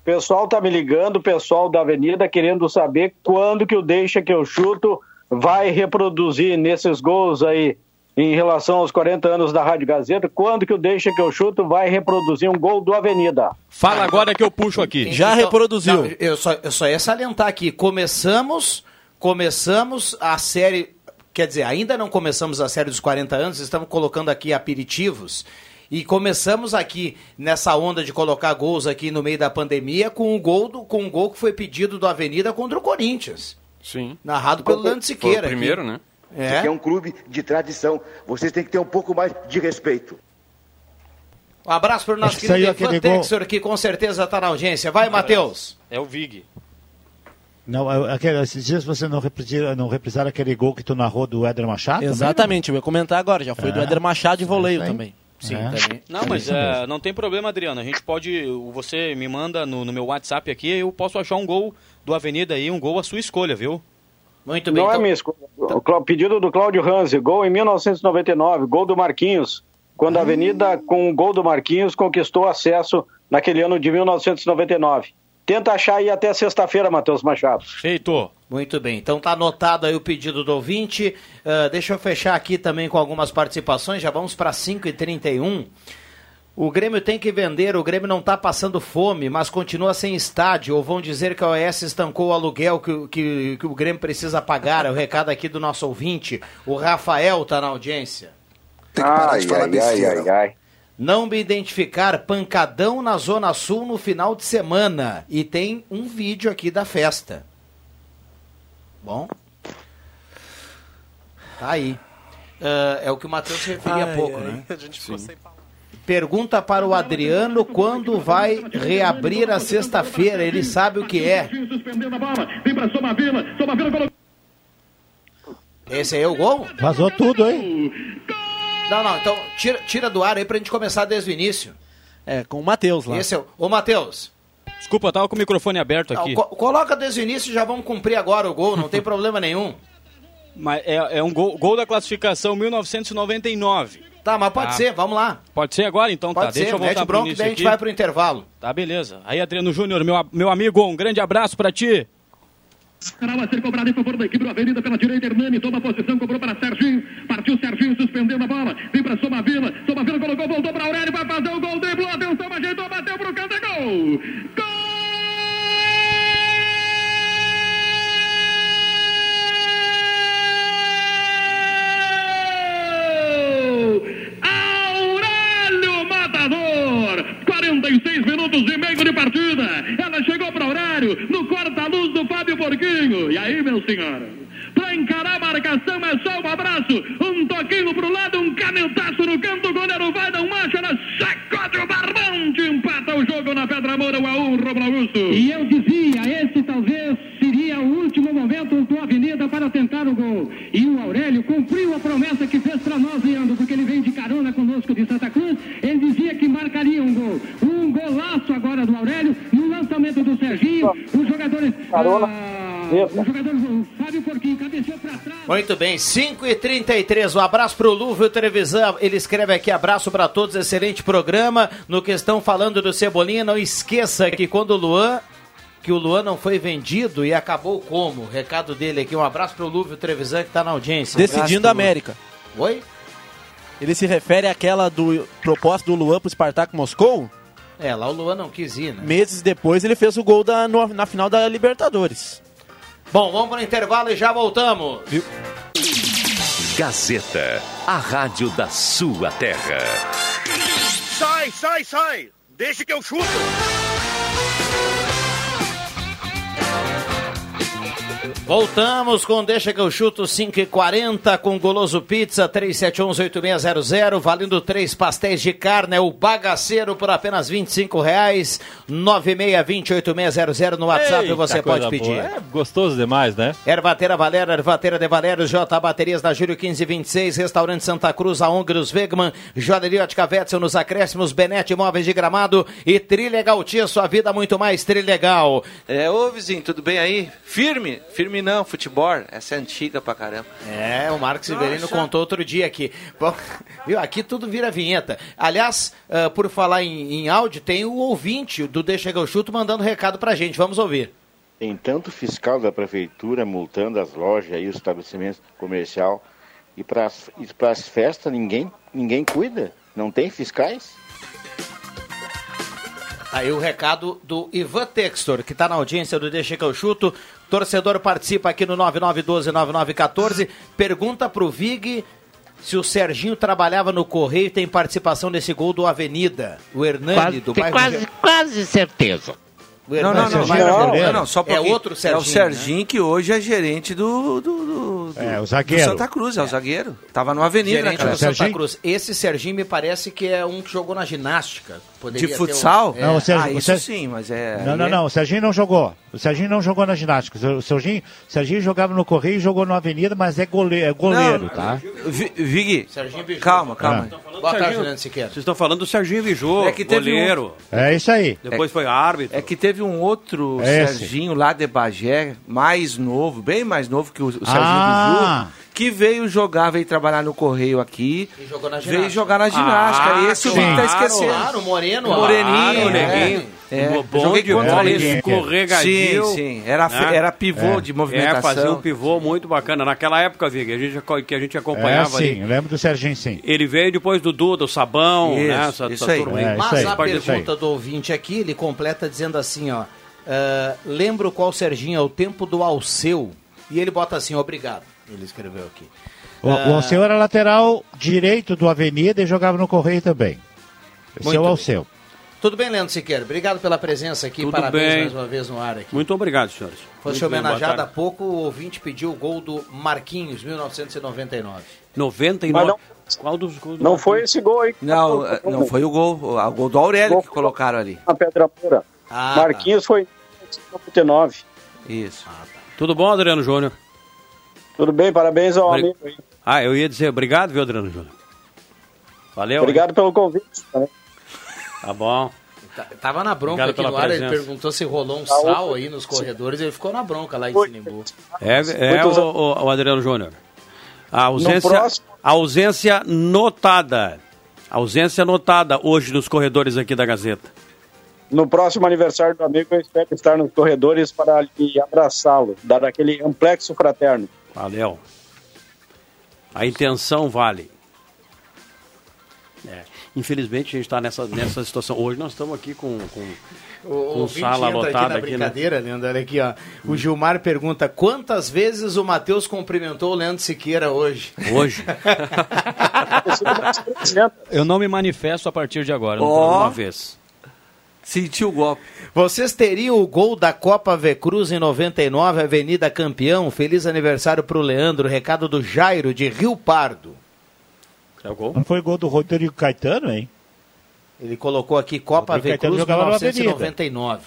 O pessoal tá me ligando, o pessoal da Avenida querendo saber quando que o Deixa que eu chuto vai reproduzir nesses gols aí em relação aos 40 anos da Rádio Gazeta, quando que o Deixa que eu chuto vai reproduzir um gol do Avenida? Fala agora que eu puxo aqui. Então, não, eu, só, eu só ia salientar aqui. Começamos, começamos a série. Quer dizer, ainda não começamos a série dos 40 anos, estamos colocando aqui aperitivos. E começamos aqui nessa onda de colocar gols aqui no meio da pandemia com um gol, do, com um gol que foi pedido do Avenida contra o Corinthians. Sim. Narrado pelo Lando Siqueira. Foi o primeiro, aqui. né? É. Isso aqui é um clube de tradição. Vocês têm que ter um pouco mais de respeito. Um abraço para o nosso Acho que querido Ivan. Texor, que com certeza está na audiência. Vai, Matheus. É o Vig. Não, é- aquele- esses dias você não reprisaram, não aquele gol que tu narrou do Éder Machado? Exatamente, eu ia comentar agora, já foi do É. Éder Machado de voleio aí. também. Sim, É. também. Não, mas é, não tem problema, Adriano. A gente pode. Você me manda no, no meu WhatsApp aqui, eu posso achar um gol do Avenida aí, um gol à sua escolha, viu? Muito Não é minha escolha. O Clá- pedido do Cláudio Ranzi, gol em 1999, gol do Marquinhos, quando a Avenida, com o gol do Marquinhos, conquistou acesso naquele ano de 1999. Tenta achar aí até sexta-feira, Matheus Machado. Feito. Muito bem, então tá anotado aí o pedido do ouvinte. Ah, deixa eu fechar aqui também com algumas participações, já vamos para 5h31. O Grêmio tem que vender, o Grêmio não está passando fome, mas continua sem estádio. Ou vão dizer que a OS estancou o aluguel que, que, que o Grêmio precisa pagar. É o recado aqui do nosso ouvinte. O Rafael está na audiência. Ai, ai, ai, ai, ai. Não me identificar pancadão na Zona Sul no final de semana. E tem um vídeo aqui da festa. Bom. Tá aí. Ah, é o que o Matheus se referia há pouco, ai, né? a gente ficou sem Pergunta para o Adriano quando vai reabrir a sexta-feira. Ele sabe o que é. Esse aí é o gol? Vazou tudo, hein? Não, não, então tira, tira do ar aí pra gente começar desde o início. É, com o Matheus lá. Esse é o. Ô, Matheus. Desculpa, eu tava com o microfone aberto não, aqui. co- coloca desde o início e já vamos cumprir agora o gol, não tem problema nenhum. Mas é, é um gol, gol da classificação 1999. Tá, mas pode Ah. ser, vamos lá. Pode ser agora então? Pode tá, ser, deixa eu voltar mete pro e início daí a gente aqui. vai pro intervalo. Tá, beleza. Aí, Adriano Júnior, meu, meu amigo, um grande abraço pra ti. Lateral a ser cobrado em favor da equipe do Avenida pela direita. Hernani toma a posição, cobrou para Serginho. Partiu Serginho, suspendendo a bola. Vem para Somavila. Somavila colocou, voltou para Aurélio. Vai fazer o gol. Driblou, atenção, ajeitou, bateu pro canto. É gol! Gol! Minutos e meio de partida. Ela chegou para horário no corta-luz do Fábio Porquinho. E aí, meu senhor? Para encarar a marcação é só um abraço, um toquinho pro lado, um canetaço no canto, o goleiro vai, não marcha, ela sacode o barbante, empata o jogo na Pedra Moura, o Aú, Romulo Augusto. E eu dizia, esse o último momento do Avenida para tentar o gol. E o Aurélio cumpriu a promessa que fez para nós, Leandro, porque ele vem de carona conosco de Santa Cruz. Ele dizia que marcaria um gol. Um golaço agora do Aurélio, no lançamento do Serginho. Os jogadores. Ah, o jogador o Fábio Porquinho cabeceou para trás. Muito bem, 5 e 33 um abraço pro Lúvio Trevisan, ele escreve aqui, abraço para todos, excelente programa, no que estão falando do Cebolinha, não esqueça que quando o Luan, que o Luan não foi vendido e acabou como, o recado dele aqui, um abraço pro Lúvio Trevisan que tá na audiência. Decidindo a América. Oi? Ele se refere àquela do proposta do Luan pro Spartak Moscou. É, lá o Luan não quis ir, né? Meses depois ele fez o gol da, no- na final da Libertadores. Bom, vamos para o intervalo e já voltamos. Gazeta, a rádio da sua terra. Sai, sai, sai! Deixa que eu chuto! Voltamos com Deixa que eu chuto 5 e 40 com Goloso Pizza 3711-8600, valendo três pastéis de carne, é o bagaceiro por apenas 25 reais, 9620-8600 no WhatsApp Eita, você pode pedir. boa. É gostoso demais, né? Ervateira Valera, Ervateira de Valério, J Baterias da Júlio 1526, Restaurante Santa Cruz, a Ongros Wegman, Joalheria Ótica Wetzel nos acréscimos, Benete Imóveis de Gramado e Trilegal Tia, sua vida muito mais Trilegal. É, ô vizinho, tudo bem aí? Firme? Firme não, futebol. Essa é antiga pra caramba. É, o Marcos Severino contou outro dia aqui. Bom, viu, aqui tudo vira vinheta. Aliás, ah, por falar em, em áudio, tem o ouvinte do Deixa que eu chuto mandando recado pra gente. Vamos ouvir. Tem tanto fiscal da prefeitura multando as lojas e os estabelecimentos comercial e para as festas ninguém, ninguém cuida? Não tem fiscais? Aí o recado do Ivan Textor, que está na audiência do Deixa que eu chuto. Torcedor participa aqui no 9912-9914. Pergunta pro Vig se o Serginho trabalhava no Correio e tem participação nesse gol do Avenida. O Hernani Quase, do bairro quase, quase certeza. O Não, não, Hernani não, não, não, não, só É outro Serginho. É o Serginho que hoje é gerente do, do, do, do- É, o zagueiro. do Santa Cruz, é o zagueiro. Tava no Avenida, Gerente cara. do Santa Cruz. Esse Serginho me parece que é um que jogou na ginástica. Poderia De ter futsal? um- é. Não, o Serginho- ah, o isso sim, mas é... Não, não, é- não. O Serginho não jogou. O Serginho não jogou na ginástica. O Serginho, o Serginho jogava no Correio e jogou na Avenida, mas é goleiro, é goleiro Não, tá? Vi- Vig, calma, calma. Boa tarde, Juliano Siqueira. Vocês estão falando do Serginho Bijô, É que teve goleiro. É isso aí. Depois foi árbitro. É que teve um outro Esse. Serginho lá de Bagé, mais novo, bem mais novo que o, o Serginho Ah. Biju, que veio jogar, veio trabalhar no Correio aqui, E jogou na veio jogar na ginástica. Ah, Esse o Vini tá esquecendo. claro, o Moreno, Moreninho, claro, né? Neguinho. É. Bom Joguei de contra bola, ele. escorregadio. Sim, sim. Era, né? era pivô de movimentação. É, fazia um pivô muito bacana. Naquela época, Vig, a gente, que a gente É, acompanhava sim, ali. eu lembro do Serginho, sim. Ele veio depois do Duda, o Sabão, Isso, né? Essa, isso essa aí. É, Mas aí, a pergunta do ouvinte aqui, ele completa dizendo assim, ó. ah, lembro qual Serginho é o tempo do Alceu. E ele bota assim, obrigado. Ele escreveu aqui. O, Ah, o Alceu era lateral direito do Avenida e jogava no Correio também. Esse Muito é o bem. Alceu. Tudo bem, Leandro Siqueira? Obrigado pela presença aqui. Tudo Parabéns bem. mais uma vez no ar aqui. Muito obrigado, senhores. Fosse bem, homenageado há pouco, o ouvinte pediu o gol do Marquinhos, 1999. 99. Mas não- Qual dos gols? do Não Marquinhos? foi esse gol aí. Não, eh, não foi o gol. O gol do Aurélio que colocaram ali. Na Pedra Pura. Ah, Marquinhos foi em 1999. Isso. Tudo bom, Adriano Júnior? Tudo bem, parabéns ao Obri- amigo aí. Ah, eu ia dizer obrigado, viu, Adriano Júnior? Valeu. Obrigado pelo convite. né? Tá bom. Tá- Tava na bronca Obrigado aqui no ar, ele perguntou se rolou um Tá, sal aí nos corredores, ele ficou na bronca lá em Sinimbu. É, é o, o- o Adriano Júnior. A ausência, próximo- a ausência notada. Ausência notada hoje nos corredores aqui da Gazeta. No próximo aniversário do amigo, eu espero estar nos corredores para lhe abraçá-lo, dar aquele amplexo fraterno. Valeu. A intenção vale. É. Infelizmente a gente está nessa, nessa situação. Hoje nós estamos aqui com, com, O com ouvinte sala lotada aqui na aqui, né? brincadeira, Leandro, olha aqui, ó. O Gilmar pergunta, quantas vezes o Matheus cumprimentou o Leandro Siqueira hoje? Hoje? Eu não me manifesto a partir de agora. Tô- Uma vez. Sentiu o golpe. Vocês teriam o gol da Copa V Cruz em 99, Avenida Campeão. Feliz aniversário pro Leandro. Recado do Jairo, de Rio Pardo. É o gol? Não foi gol do Rodrigo Caetano, hein? Ele colocou aqui Copa V Cruz jogava na Avenida. 1999.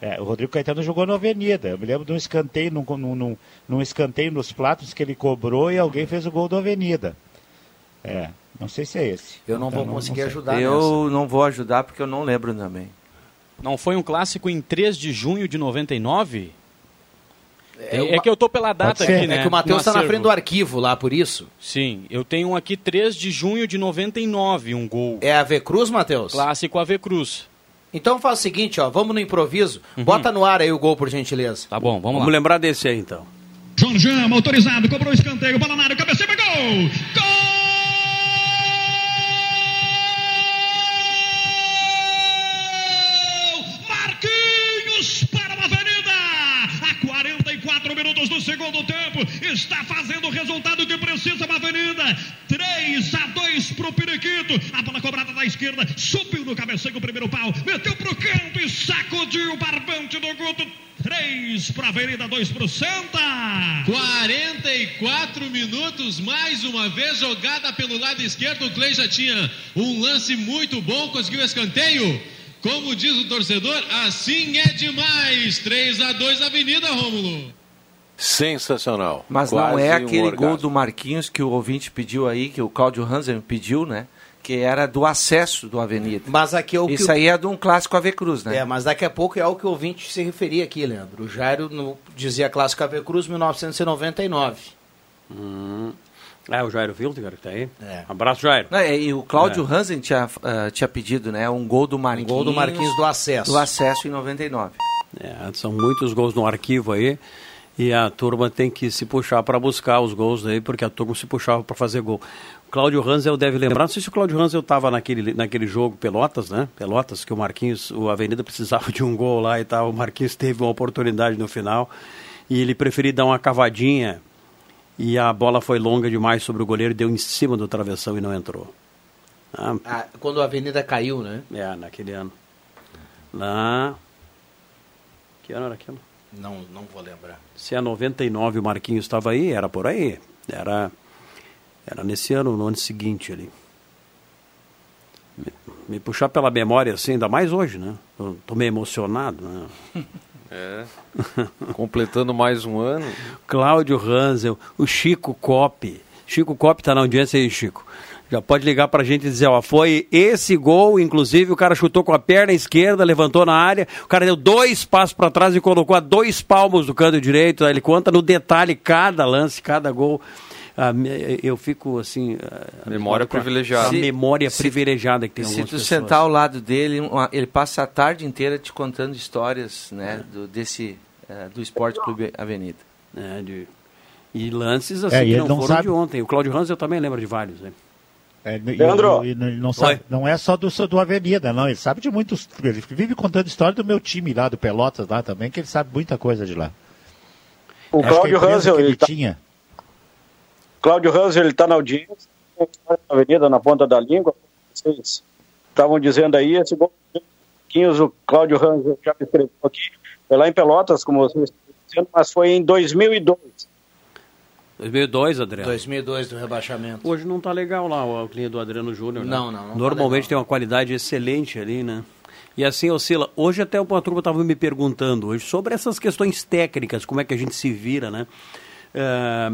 É, o Rodrigo Caetano jogou na Avenida. Eu me lembro de um escanteio, num, num, num, num escanteio nos platos que ele cobrou e alguém fez o gol da Avenida. É, não sei se é esse. Eu não Então, vou conseguir sei. ajudar Eu não vou ajudar porque eu não lembro também. Não foi um clássico em 3 de junho de 99? É, É, é que eu tô pela data aqui, né? É que o Matheus está na frente do arquivo lá, por isso. Sim, eu tenho um aqui 3 de junho de 99, um gol. É a V Cruz, Matheus? Clássico AV Cruz. Então faz o seguinte, ó, vamos no improviso. Bota no ar aí o gol, por gentileza. Tá bom, vamos, Vamos lembrar desse aí então. Jorjão, autorizado, cobrou o escanteio, bola na área, cabeceio, gol! Gol! Minutos do segundo tempo, está fazendo o resultado que precisa uma avenida. 3 a 2 pro Periquito. A bola cobrada da esquerda, subiu no cabeceio o primeiro pau, meteu pro canto e sacudiu o barbante do Guto. 3 para a Avenida, 2 para o Santa. 44 minutos, mais uma vez jogada pelo lado esquerdo. O Clay já tinha um lance muito bom, conseguiu o escanteio. Como diz o torcedor, assim é demais. 3 a 2 Avenida, Rômulo. Sensacional. Mas não Quase é um aquele gol orgasmo. do Marquinhos que o ouvinte pediu aí, que o Cláudio Hansen pediu, né? Que era do acesso do Avenida. Mas aqui é o que Isso o- aí é de um clássico AV Cruz, né? É, mas daqui a pouco é ao que o ouvinte se referia aqui, Leandro. O Jairo no- dizia Clássico AV Cruz 1999. Hum. É o Jairo Wilder que tá aí. É. Abraço, Jairo. Não, é, e o Cláudio É. Hansen tinha, ah, tinha pedido, né? Um gol do Marquinhos. gol do Marquinhos do acesso. Do acesso em 99. É, são muitos gols no arquivo aí. E a turma tem que se puxar para buscar os gols aí, porque a turma se puxava para fazer gol. O Cláudio Hansel deve lembrar, não sei se o Cláudio Hansel estava naquele, naquele jogo Pelotas, né? Pelotas, que o Marquinhos, o Avenida precisava de um gol lá e tal. O Marquinhos teve uma oportunidade no final e ele preferiu dar uma cavadinha e a bola foi longa demais sobre o goleiro, deu em cima do travessão e não entrou. Ah, Ah, quando a Avenida caiu, né? é, naquele ano. Lá. Que ano era aquilo? Não, não vou lembrar. Se é 99 o Marquinhos estava aí, era por aí. Era, era nesse ano, no ano seguinte ali. Me, me puxar pela memória assim, ainda mais hoje, né? Eu tô meio emocionado, né? É. Completando mais um ano. Cláudio Hansel, o Chico Cop. Chico Cop tá na audiência aí, Chico. Já pode ligar pra gente e dizer, ó, foi esse gol, inclusive o cara chutou com a perna esquerda, levantou na área, o cara deu dois passos para trás e colocou a dois palmos do canto direito, aí ele conta no detalhe cada lance, cada gol. Ah, eu fico assim. ah, Memória a- privilegiada. A memória se- privilegiada que tem Se tu pessoas. sentar ao lado dele, uma- ele passa a tarde inteira te contando histórias né, do, desse, eh, do Esporte Clube Avenida. É, de- E lances assim É, que não, não foram sabe- de ontem. O Cláudio Hans eu também lembro de vários. Né? É, e- Leandro. e- e não, não sabe- não é só do, do Avenida, não. Ele sabe de muitos. Ele vive contando história do meu time lá, do Pelotas lá também, que ele sabe muita coisa de lá. O Acho Cláudio Hansel, que ele ele tá- tinha. Cláudio Hansel, ele está na audiência, na avenida, na ponta da língua. Vocês estavam dizendo aí, esse gol o Cláudio Hansel já me escreveu aqui. Foi lá em Pelotas, como vocês estão dizendo, mas foi em 2002. 2002, Adriano. 2002 do rebaixamento. Hoje não tá legal lá o clima do Adriano Júnior. né? Não, não, não tá Normalmente tem uma qualidade excelente ali, né? E assim oscila. Hoje até uma turma estava me perguntando hoje sobre essas questões técnicas, como é que a gente se vira, né? É,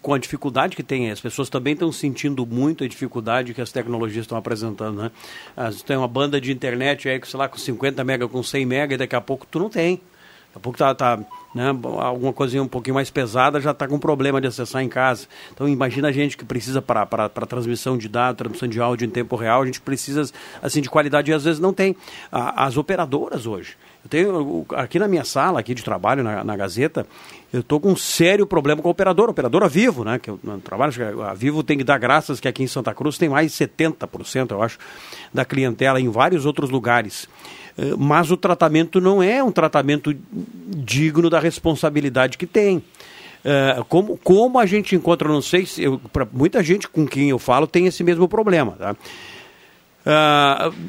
com a dificuldade que tem, as pessoas também estão sentindo muito a dificuldade que as tecnologias estão apresentando, né? As, tem uma banda de internet aí, sei lá, com 50 mega, com 100 mega, e daqui a pouco tu não tem. Daqui a pouco tá, tá né, alguma coisinha um pouquinho mais pesada já está com problema de acessar em casa. Então imagina a gente que precisa para transmissão de dados, transmissão de áudio em tempo real, a gente precisa assim de qualidade e às vezes não tem. A- As operadoras hoje. Eu tenho aqui na minha sala aqui de trabalho na, na Gazeta, eu estou com um sério problema com a operadora, operadora Vivo, né? Que eu trabalho, a Vivo tem que dar graças que aqui em Santa Cruz tem mais de 70%, eu acho, da clientela em vários outros lugares. Eh, Mas o tratamento não é um tratamento digno da responsabilidade que tem. Eh, como, como a gente encontra, não sei se eu, muita gente com quem eu falo tem esse mesmo problema. Tá?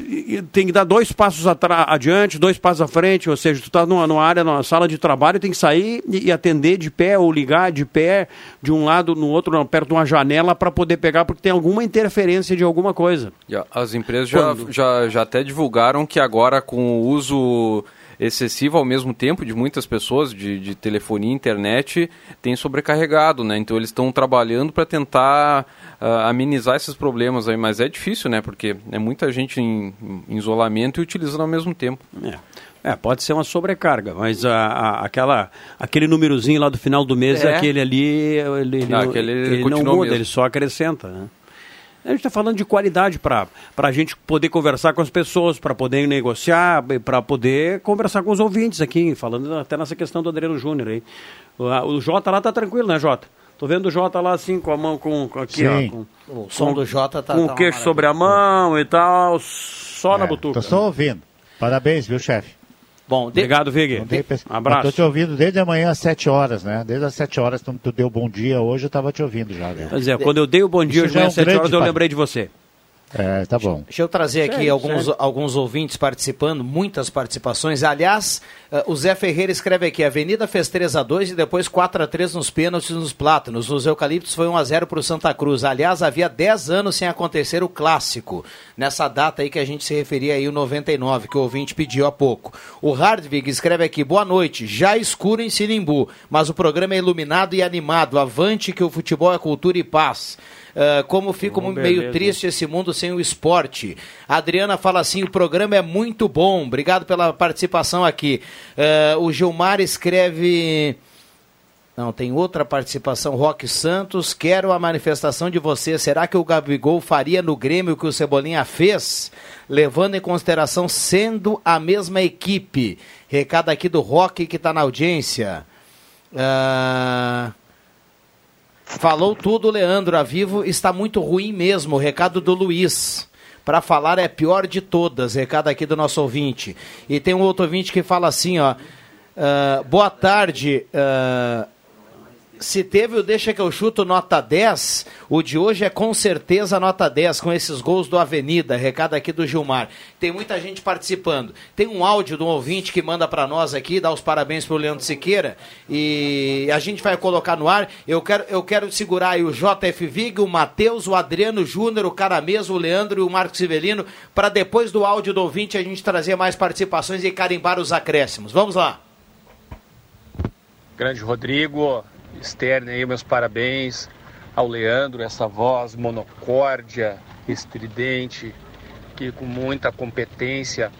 E tem que dar dois passos adiante, dois passos à frente, ou seja, tu está numa, numa área, numa sala de trabalho, tem que sair e, e atender de pé ou ligar de pé de um lado no outro, não, perto de uma janela para poder pegar, porque tem alguma interferência de alguma coisa. As empresas já, já, já até divulgaram que agora com o uso excessivo ao mesmo tempo de muitas pessoas de, de telefonia e internet tem sobrecarregado, né? Então eles estão trabalhando para tentar ah, amenizar esses problemas aí, mas é difícil, né? Porque é muita gente em, em isolamento e utilizando ao mesmo tempo. É, pode ser uma sobrecarga, mas a, a- aquela, aquele númerozinho lá do final do mês, É. aquele ali, ele, ele Ah, não, aquele ele não continua muda, mesmo. ele só acrescenta. Né? A gente está falando de qualidade para a gente poder conversar com as pessoas, para poder negociar, para poder conversar com os ouvintes aqui, falando até nessa questão do Adriano Júnior aí. O, o Jota lá tá tranquilo, né, Jota? Tô vendo o Jota lá assim, com a mão, com, com aqui, Sim. ó. Com, O som do Jota tá- Com tá o queixo sobre a mão e tal, só na É, butuca. Tô só ouvindo. Parabéns, viu, chefe? Bom, Obrigado, Vig. Abraço. Estou te ouvindo desde amanhã às 7 horas, né? Desde as 7 horas tu, tu deu bom dia hoje, eu estava te ouvindo já. Né? Quer dizer, quando eu dei o bom dia Isso hoje já é um às 7 grande horas, eu lembrei de você. É, tá bom. Deixa eu trazer aqui Sério, alguns, sério. alguns ouvintes participando, muitas participações. Aliás, eh, o Zé Ferreira escreve aqui: a Avenida fez 3 a 2 e depois 4 a 3 nos pênaltis e nos plátanos. Nos eucaliptos foi 1 a 0 para o Santa Cruz. Aliás, havia 10 anos sem acontecer o clássico. Nessa data aí que a gente se referia aí, o 99, que o ouvinte pediu há pouco. O Hardwig escreve aqui: boa noite, já escuro em Sinimbu, mas o programa é iluminado e animado. Avante que o futebol é cultura e paz. Ah, como fico Oh, meio beleza. triste esse mundo sem o esporte. A Adriana fala assim: o programa é muito bom. Obrigado pela participação aqui. Ah, o Gilmar escreve. Não, tem outra participação. Roque Santos, quero a manifestação de você. Será que o Gabigol faria no Grêmio o que o Cebolinha fez? Levando em consideração sendo a mesma equipe. Recado aqui do Roque que está na audiência. Ah, Falou tudo, Leandro. A Vivo está muito ruim mesmo. Recado do Luiz. Para falar é pior de todas. Recado aqui do nosso ouvinte. E tem um outro ouvinte que fala assim, ó. ah, boa tarde. ah, se teve o Deixa que eu chuto nota 10, o de hoje é com certeza nota 10, com esses gols do Avenida. Recado aqui do Gilmar. Tem muita gente participando. Tem um áudio de um ouvinte que manda para nós aqui, dá os parabéns pro Leandro Siqueira. E a gente vai colocar no ar. Eu quero, eu quero segurar aí o JF Vig, o Matheus, o Adriano Júnior, o Caramês, o Leandro e o Marcos Sivelino, para depois do áudio do ouvinte a gente trazer mais participações e carimbar os acréscimos. Vamos lá. Grande Rodrigo, externo aí, meus parabéns. ao Leandro, essa voz monocórdia, estridente, que com muita competência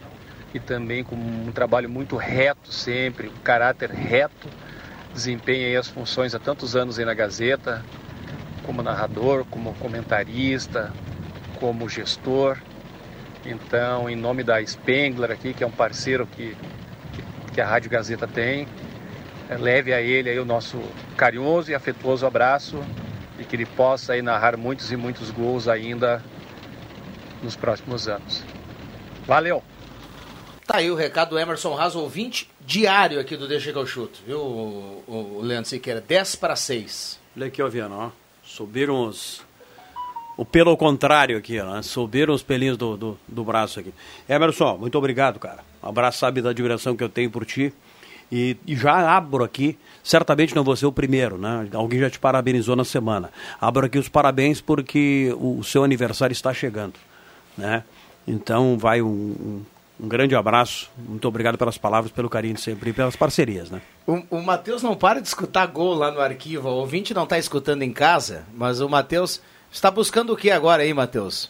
e também com um trabalho muito reto sempre, um caráter reto, desempenha aí as funções há tantos anos aí na Gazeta, como narrador, como comentarista, como gestor. Então, em nome da Spengler aqui, que é um parceiro que, que, a Rádio Gazeta tem, leve a ele aí o nosso carinhoso e afetuoso abraço e que ele possa aí narrar muitos e muitos gols ainda nos próximos anos. Valeu! Tá aí o recado do Emerson Haas, ouvinte diário aqui do Deixa que eu chuto, viu, o, o Leandro Siqueira? 10 para 6. Olha aqui, ó, Viana, ó. Subiram os. O pelo contrário aqui, ó. né? Subiram os pelinhos do, do, do braço aqui. Emerson, muito obrigado, cara. Um abraço, sabe, da admiração que eu tenho por ti. E, e já abro aqui, certamente não vou ser o primeiro, né? Alguém já te parabenizou na semana. Abro aqui os parabéns porque o, o seu aniversário está chegando, né? Então vai um, um, um grande abraço. Muito obrigado pelas palavras, pelo carinho de sempre e pelas parcerias, né? O, o Matheus não para de escutar gol lá no arquivo. O ouvinte não está escutando em casa, mas o Matheus está buscando o que agora aí, Matheus?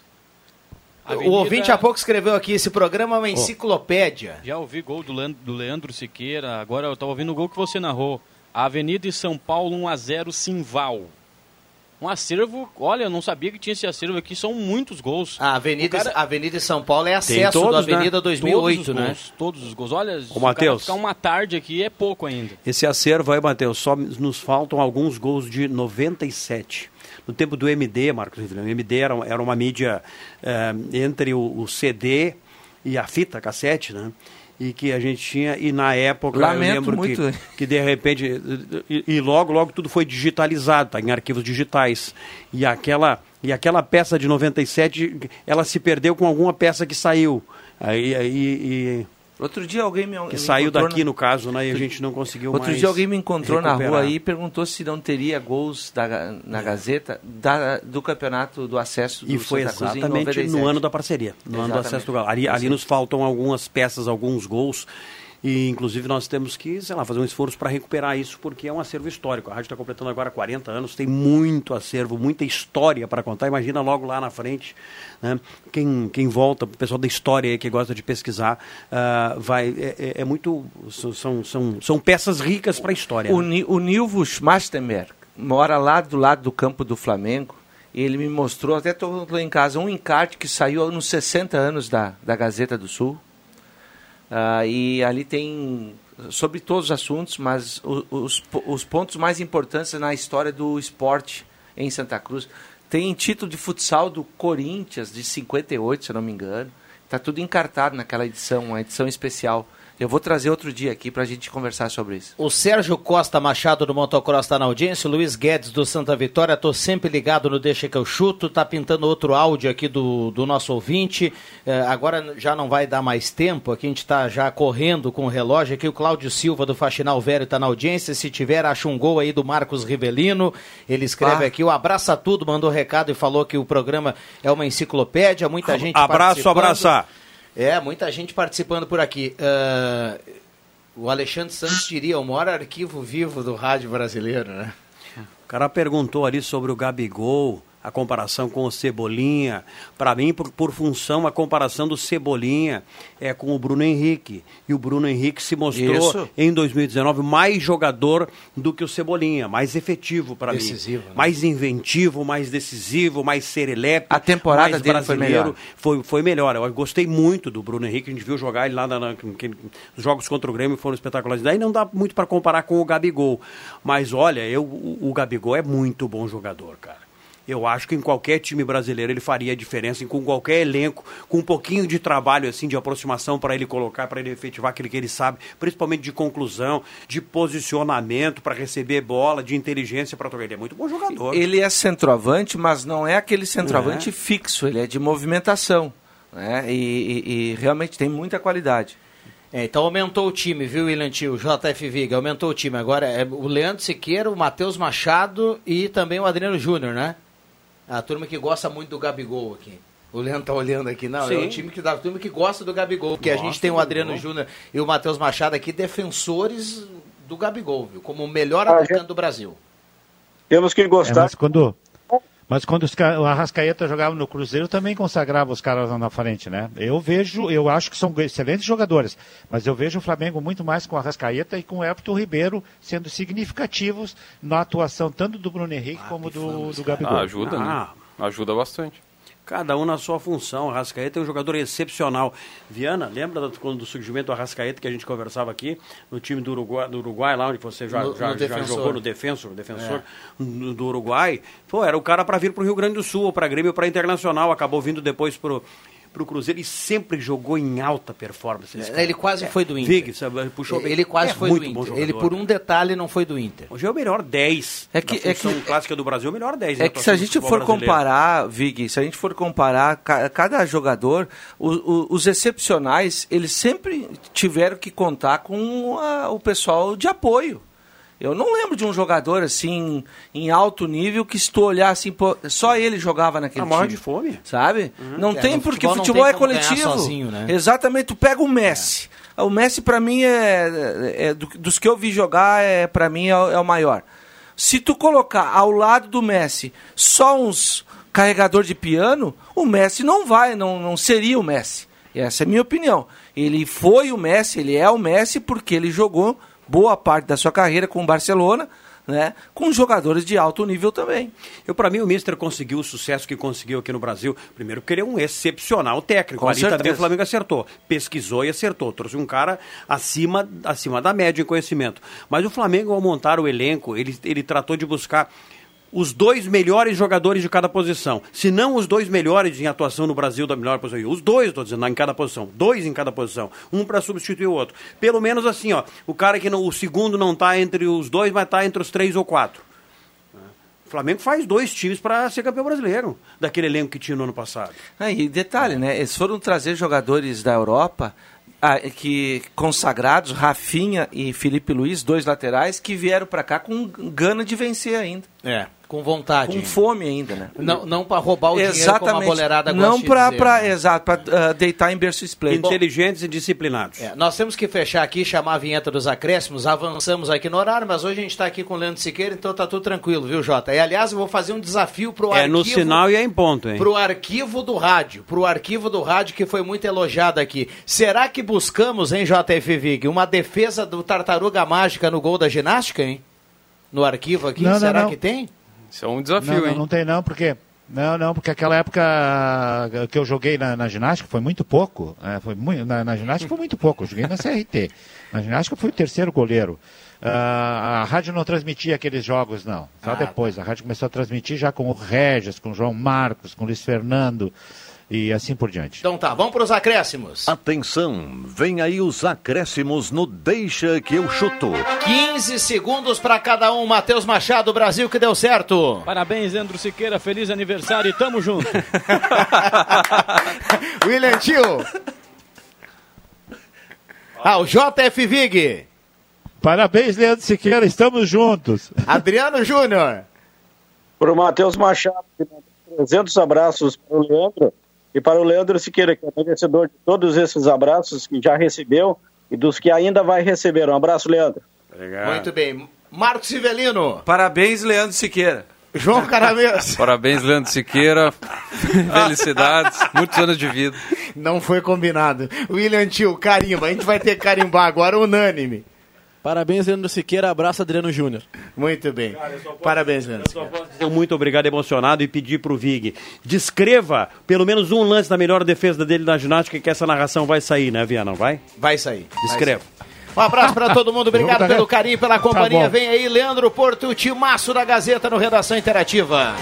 Avenida- O ouvinte há pouco escreveu aqui, esse programa é uma enciclopédia. Já ouvi gol do, Leandro, do Leandro Siqueira, agora eu estava ouvindo o gol que você narrou. A Avenida de São Paulo 1x0 Simval. Um acervo, olha, eu não sabia que tinha esse acervo aqui, são muitos gols. A Avenida, cara- a Avenida de São Paulo é acesso todos, da Avenida né? 2008, todos os né? Gols, todos os gols. Olha, Matheus. cara ficar uma tarde aqui é pouco ainda. Esse acervo aí, Matheus, só nos faltam alguns gols de 97. No tempo do MD, Marcos Rivelino, o MD era, era uma mídia eh, entre o, o CD e a fita cassete, né? E que a gente tinha, e na época Lamento eu lembro muito. que, que de repente, e, e logo, logo tudo foi digitalizado, tá em arquivos digitais. E aquela, e aquela peça de 97, ela se perdeu com alguma peça que saiu. Aí, aí, e- Outro dia alguém me que me saiu daqui na- no caso, né? E a gente não conseguiu Outro dia alguém me encontrou na recuperar. rua aí e perguntou se não teria gols da, na Gazeta da- do campeonato do acesso do E foi Santa exatamente 97. no ano da parceria, no ano do Exatamente. acesso do Galo. Ali, ali nos faltam algumas peças, alguns gols. E inclusive nós temos que, sei lá, fazer um esforço para recuperar isso, porque é um acervo histórico. A rádio está completando agora 40 anos, tem muito acervo, muita história para contar. Imagina logo lá na frente, né? quem, quem volta, o pessoal da história aí que gosta de pesquisar, ah, vai é, é- é muito. São, são, são peças ricas para a história. O, né? O Nilvo Schmastenberg mora lá do lado do campo do Flamengo. E ele me mostrou, até estou lá em casa, um encarte que saiu nos 60 anos da, da Gazeta do Sul. Ah, e ali tem sobre todos os assuntos, mas os, os pontos mais importantes na história do esporte em Santa Cruz. Tem título de futsal do Corinthians, de 58, se não me engano. Está tudo encartado naquela edição, uma edição especial. Eu vou trazer outro dia aqui para a gente conversar sobre isso. O Sérgio Costa Machado do Motocross está na audiência, o Luiz Guedes do Santa Vitória, tô sempre ligado no Deixa que eu chuto, tá pintando outro áudio aqui do, do nosso ouvinte, Eh, agora já não vai dar mais tempo, aqui a gente está já correndo com o relógio, aqui o Cláudio Silva do Faxinal Velho está na audiência, se tiver acha um gol aí do Marcos Rivelino, ele escreve Ah. aqui, o Abraça Tudo, mandou recado e falou que o programa é uma enciclopédia, muita gente Abraço, abraçar. É, muita gente participando por aqui. Ah, o Alexandre Santos diria o maior arquivo vivo do rádio brasileiro, né? O cara perguntou ali sobre o Gabigol, a comparação com o Cebolinha. Para mim, por, por função, a comparação do Cebolinha é com o Bruno Henrique. E o Bruno Henrique se mostrou Isso. em 2019 mais jogador do que o Cebolinha, mais efetivo para mim. Né? Mais inventivo, mais decisivo, mais serelepe. A temporada mais dele foi brasileiro. melhor. Foi, foi melhor. Eu gostei muito do Bruno Henrique. A gente viu jogar ele lá na, na- que- os jogos contra o Grêmio foram espetaculares. Daí não dá muito para comparar com o Gabigol. Mas olha, eu, o, o Gabigol é muito bom jogador, cara. Eu acho que em qualquer time brasileiro ele faria a diferença, com qualquer elenco, com um pouquinho de trabalho assim de aproximação para ele colocar, para ele efetivar aquilo que ele sabe, principalmente de conclusão, de posicionamento para receber bola, de inteligência para tocar. Ele é muito bom jogador. Ele é centroavante, mas não é aquele centroavante É. fixo, ele é de movimentação. Né? E, e- e realmente tem muita qualidade. É, então aumentou o time, viu, William Tio? O JF Viga, aumentou o time. Agora é o Leandro Siqueira, o Matheus Machado e também o Adriano Júnior, né? A turma que gosta muito do Gabigol aqui. O Leandro tá olhando aqui, não, é Sim. o time que da turma que gosta do Gabigol, porque a Gosta gente tem o Adriano. Júnior e o Matheus Machado aqui, defensores do Gabigol, viu? Como o melhor Ah, atacante gente- do Brasil. Temos que É, gostar. mas quando, Mas quando os, o Arrascaeta jogava no Cruzeiro, também consagrava os caras lá na frente, né? Eu vejo, eu acho que são excelentes jogadores, mas eu vejo o Flamengo muito mais com o Arrascaeta e com o Everton Ribeiro sendo significativos na atuação tanto do Bruno Henrique como do, do Gabigol. Ah, ajuda, Ah. né? Ajuda bastante. Cada um na sua função. O Arrascaeta é um jogador excepcional. Viana, lembra do, quando do surgimento do Arrascaeta que a gente conversava aqui no time do Uruguai, do Uruguai lá onde você já, No- já, no já Defensor. jogou no defensor, defensor no- do Uruguai? Pô, era o cara para vir para o Rio Grande do Sul, para Grêmio, ou para Internacional. Acabou vindo depois pro pro Cruzeiro e sempre jogou em alta performance. cara. Ele quase foi do Inter. Vig, sabe, puxou bem. Ele quase É foi muito do bom Inter. jogador, Ele, por um né? detalhe, não foi do Inter. Hoje é o melhor 10. É que- é que- clássica do Brasil, o melhor 10. É da que se a gente for brasileiro. comparar, Vig, se a gente for comparar ca- cada jogador, o- o- os excepcionais, eles sempre tiveram que contar com a- o pessoal de apoio. Eu não lembro de um jogador assim em alto nível que se tu olhar assim, pô, só ele jogava naquele Ah, time. de fome. Sabe? Não É, tem no porque futebol futebol tem é coletivo. sozinho, né? Exatamente, tu pega o Messi. O Messi pra mim é, é- do- dos que eu vi jogar é para mim é, o- é o maior. Se tu colocar ao lado do Messi só uns carregador de piano, o Messi não vai, não, não seria o Messi. Essa é a minha opinião. Ele foi o Messi, ele é o Messi porque ele jogou boa parte da sua carreira com o Barcelona, né? Com jogadores de alto nível também. Eu, para mim, o Mister conseguiu o sucesso que conseguiu aqui no Brasil. Primeiro, porque ele é um excepcional técnico. Com Ali certeza. também o Flamengo acertou. Pesquisou e acertou. Trouxe um cara acima, acima da média em conhecimento. Mas o Flamengo, ao montar o elenco, ele, ele tratou de buscar os dois melhores jogadores de cada posição. Se não os dois melhores em atuação no Brasil da melhor posição. Os dois, estou dizendo, em cada posição. Dois em cada posição. Um para substituir o outro. Pelo menos assim, ó. O cara que não, o segundo não está entre os dois, mas está entre os três ou quatro. O Flamengo faz dois times para ser campeão brasileiro, daquele elenco que tinha no ano passado. Ah, e detalhe, né? Eles foram trazer jogadores da Europa ah, que consagrados, Rafinha e Felipe Luiz, dois laterais, que vieram para cá com gana de vencer ainda. É, com vontade. Com fome ainda, né? Não, não para roubar o dinheiro como a boleirada Não para, né? exato, para deitar em berço esplêndido. Inteligentes e disciplinados. É, nós temos que fechar aqui, chamar a vinheta dos acréscimos, avançamos aqui no horário, mas hoje a gente está aqui com o Leandro Siqueira, então tá tudo tranquilo, viu, Jota? E aliás, eu vou fazer um desafio pro É arquivo... no sinal e é em ponto, hein? Pro arquivo do rádio, pro arquivo do rádio que foi muito elogiado aqui. Será que buscamos, hein, JF Vig, uma defesa do Tartaruga Mágica no gol da ginástica, hein? No arquivo aqui, Não, será não. que tem? Isso é um não, não, não tem não, porque não, não, porque aquela época que eu joguei na, na ginástica foi muito pouco. é, foi muito, na, na ginástica foi muito pouco. Eu joguei na CRT. Na ginástica eu fui o terceiro goleiro. Ah, a rádio não transmitia aqueles jogos, não. Só Ah, depois. A rádio começou a transmitir já com o Regis, com o João Marcos, com o Luiz Fernando e assim por diante. Então tá, vamos pros acréscimos. Atenção, vem aí os acréscimos no Deixa que eu chuto. 15 segundos para cada um. Matheus Machado, Brasil, que deu certo. Parabéns, Leandro Siqueira. Feliz aniversário e tamo junto. William Tio. Ah, o JF Vig. Parabéns, Leandro Siqueira, estamos juntos. Adriano Júnior. Para o Matheus Machado, que mandou 300 abraços para o Leandro e para o Leandro Siqueira, que é merecedor de todos esses abraços que já recebeu e dos que ainda vai receber. Um abraço, Leandro. Muito bem. Marcos Sivelino. Parabéns, Leandro Siqueira. João Caramês. Parabéns, Leandro Siqueira. Felicidades. Muitos anos de vida. Não foi combinado. William Tio, carimba. A gente vai ter que carimbar agora, unânime. Parabéns, Leandro Siqueira. Abraço, Adriano Júnior. Muito bem. Parabéns, Leandro. Dizer muito obrigado, emocionado, e pedir pro Vig, descreva pelo menos um lance da melhor defesa dele na ginástica, que essa narração vai sair, né, Viana? Vai? Vai sair. Descreva. Um abraço para todo mundo, obrigado da- pelo carinho, pela Tá companhia. bom. Vem aí, Leandro Porto, o timaço da Gazeta no Redação Interativa.